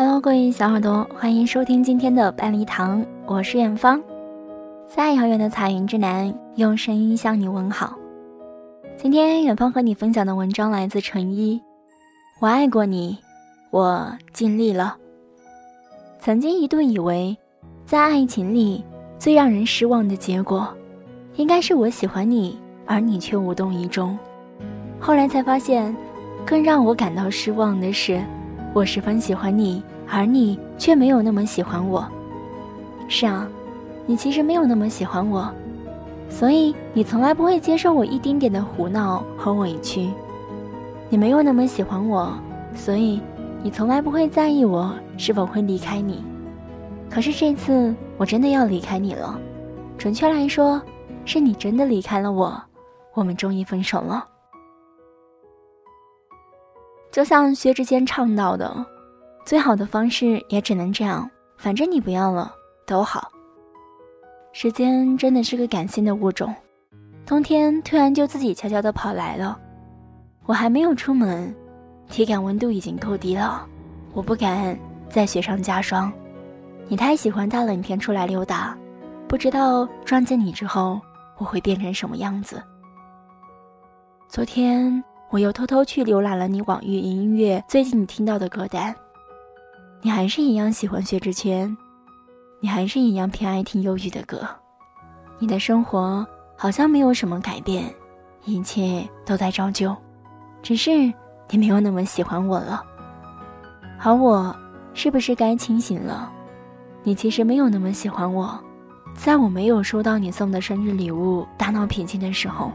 Hello，各位小耳朵，欢迎收听今天的半梨堂，我是远方，在遥远的彩云之南，用声音向你问好。今天远方和你分享的文章来自陈一，我爱过你，我尽力了。曾经一度以为，在爱情里最让人失望的结果，应该是我喜欢你，而你却无动于衷。后来才发现。更让我感到失望的是，我十分喜欢你，而你却没有那么喜欢我。是啊，你其实没有那么喜欢我，所以你从来不会接受我一丁点的胡闹和委屈。你没有那么喜欢我，所以你从来不会在意我是否会离开你。可是这次我真的要离开你了，准确来说，是你真的离开了我，我们终于分手了。就像薛之谦唱到的，最好的方式也只能这样。反正你不要了，都好。时间真的是个感性的物种，冬天突然就自己悄悄的跑来了。我还没有出门，体感温度已经够低了，我不敢再雪上加霜。你太喜欢大冷天出来溜达，不知道撞见你之后我会变成什么样子。昨天。我又偷偷去浏览了你网易云音乐最近你听到的歌单，你还是一样喜欢薛之谦，你还是一样偏爱听忧郁的歌，你的生活好像没有什么改变，一切都在照旧，只是你没有那么喜欢我了。而我是不是该清醒了？你其实没有那么喜欢我，在我没有收到你送的生日礼物大闹脾气的时候，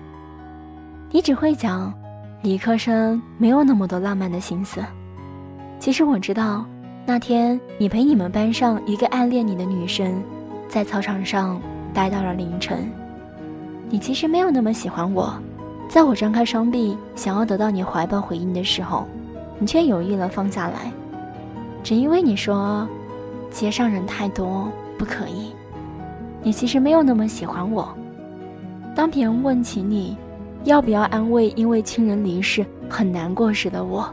你只会讲。理科生没有那么多浪漫的心思。其实我知道，那天你陪你们班上一个暗恋你的女生，在操场上待到了凌晨。你其实没有那么喜欢我，在我张开双臂想要得到你怀抱回应的时候，你却犹豫了放下来，只因为你说街上人太多不可以。你其实没有那么喜欢我。当别人问起你。要不要安慰因为亲人离世很难过时的我？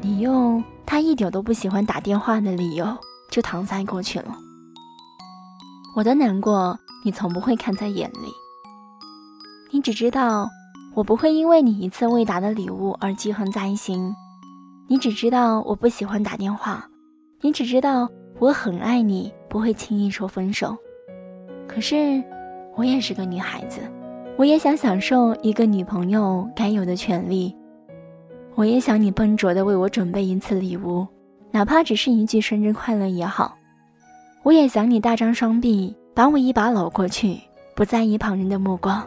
你用他一点都不喜欢打电话的理由就搪塞过去了。我的难过你从不会看在眼里，你只知道我不会因为你一次未达的礼物而记恨在心，你只知道我不喜欢打电话，你只知道我很爱你，不会轻易说分手。可是我也是个女孩子。我也想享受一个女朋友该有的权利，我也想你笨拙的为我准备一次礼物，哪怕只是一句生日快乐也好。我也想你大张双臂把我一把搂过去，不在意旁人的目光。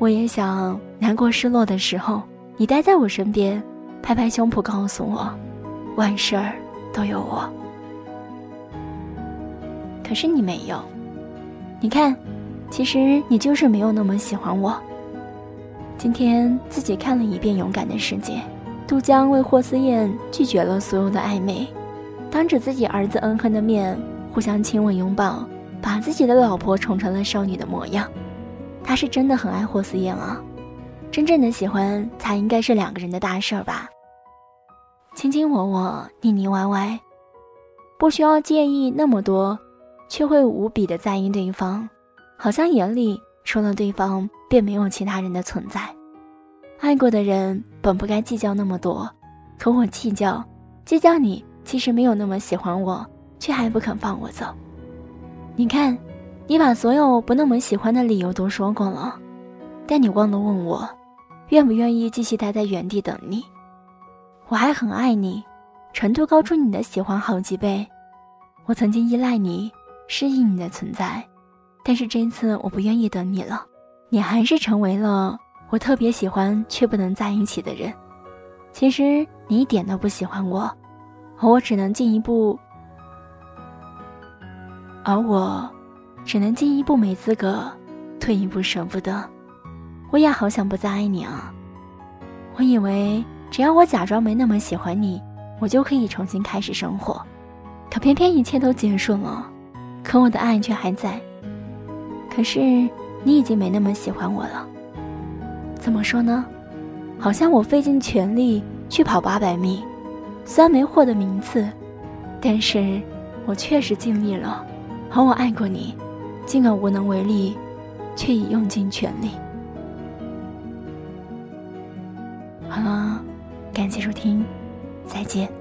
我也想难过失落的时候，你待在我身边，拍拍胸脯告诉我，万事儿都有我。可是你没有，你看。其实你就是没有那么喜欢我。今天自己看了一遍《勇敢的世界》，杜江为霍思燕拒绝了所有的暧昧，当着自己儿子恩恨的面互相亲吻拥抱，把自己的老婆宠成了少女的模样。他是真的很爱霍思燕啊，真正的喜欢才应该是两个人的大事儿吧。卿卿我我，腻腻歪歪，不需要介意那么多，却会无比的在意对方。好像眼里除了对方，便没有其他人的存在。爱过的人本不该计较那么多，可我计较，计较你其实没有那么喜欢我，却还不肯放我走。你看，你把所有不那么喜欢的理由都说过了，但你忘了问我，愿不愿意继续待在原地等你？我还很爱你，程度高出你的喜欢好几倍。我曾经依赖你，适应你的存在。但是这次我不愿意等你了，你还是成为了我特别喜欢却不能在一起的人。其实你一点都不喜欢我，而我只能进一步，而我只能进一步没资格，退一步舍不得。我也好想不再爱你啊！我以为只要我假装没那么喜欢你，我就可以重新开始生活，可偏偏一切都结束了，可我的爱却还在。可是你已经没那么喜欢我了。怎么说呢？好像我费尽全力去跑八百米虽然没获得名次但是我确实尽力了而我爱过你尽管无能为力却已用尽全力。好了感谢收听再见。